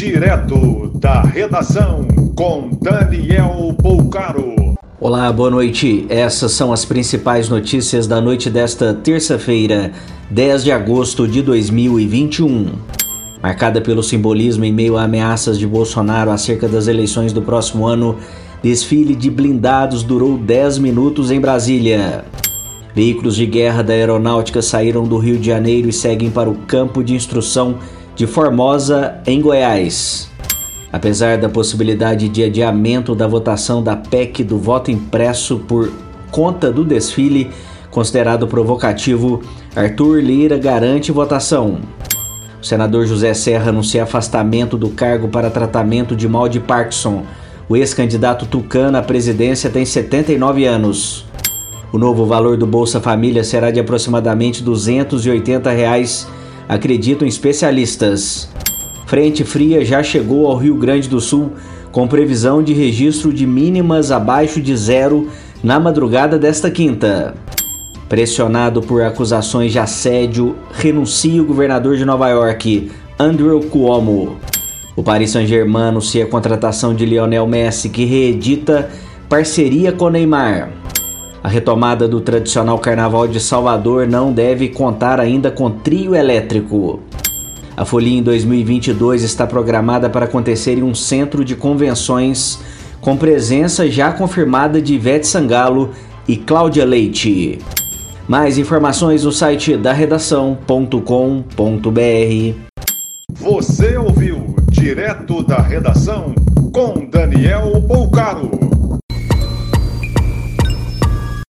Direto da redação com Daniel Poucaro. Olá, boa noite. Essas são as principais notícias da noite desta terça-feira, 10 de agosto de 2021. Marcada pelo simbolismo em meio a ameaças de Bolsonaro acerca das eleições do próximo ano, desfile de blindados durou 10 minutos em Brasília. Veículos de guerra da aeronáutica saíram do Rio de Janeiro e seguem para o campo de instrução de Formosa, em Goiás. Apesar da possibilidade de adiamento da votação da PEC do voto impresso por conta do desfile, considerado provocativo, Arthur Lira garante votação. O senador José Serra anuncia afastamento do cargo para tratamento de mal de Parkinson. O ex-candidato tucano à presidência tem 79 anos. O novo valor do Bolsa Família será de aproximadamente 280 reais, acreditam especialistas. Frente fria já chegou ao Rio Grande do Sul, com previsão de registro de mínimas abaixo de zero na madrugada desta quinta. Pressionado por acusações de assédio, renuncia o governador de Nova York, Andrew Cuomo. O Paris Saint-Germain anuncia a contratação de Lionel Messi, que reedita parceria com Neymar. A retomada do tradicional Carnaval de Salvador não deve contar ainda com trio elétrico. A Folia em 2022 está programada para acontecer em um centro de convenções com presença já confirmada de Ivete Sangalo e Cláudia Leite. Mais informações no site da redação.com.br. Você ouviu direto da redação com Daniel Poucaro.